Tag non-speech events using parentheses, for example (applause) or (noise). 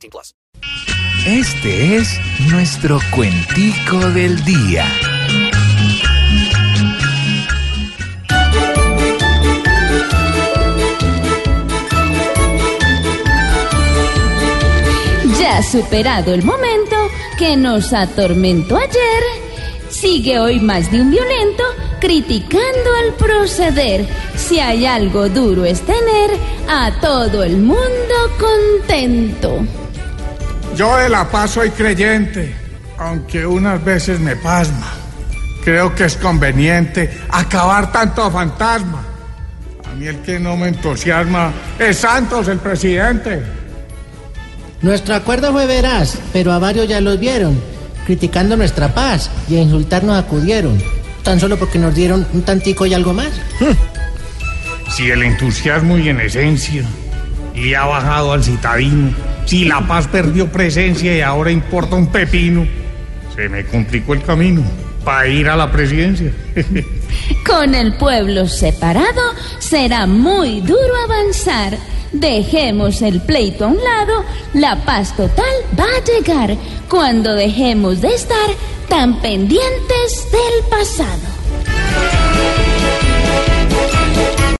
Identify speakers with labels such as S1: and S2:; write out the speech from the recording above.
S1: 18 plus.
S2: Este es nuestro cuentico del día.
S3: Ya superado el momento que nos atormentó ayer, sigue hoy más de un violento criticando al proceder. Si hay algo duro es tener a todo el mundo contento.
S4: Yo de la paz soy creyente, aunque unas veces me pasma. Creo que es conveniente acabar tanto fantasma. A mí el que no me entusiasma es Santos, el presidente.
S5: Nuestro acuerdo fue veraz, pero a varios ya los vieron, criticando nuestra paz y a insultarnos acudieron, tan solo porque nos dieron un tantico y algo más.
S4: Si el entusiasmo y en esencia y ha bajado al citadino, si la paz perdió presencia y ahora importa un pepino, se me complicó el camino para ir a la presidencia. (laughs)
S3: Con el pueblo separado será muy duro avanzar. Dejemos el pleito a un lado, la paz total va a llegar cuando dejemos de estar tan pendientes del pasado.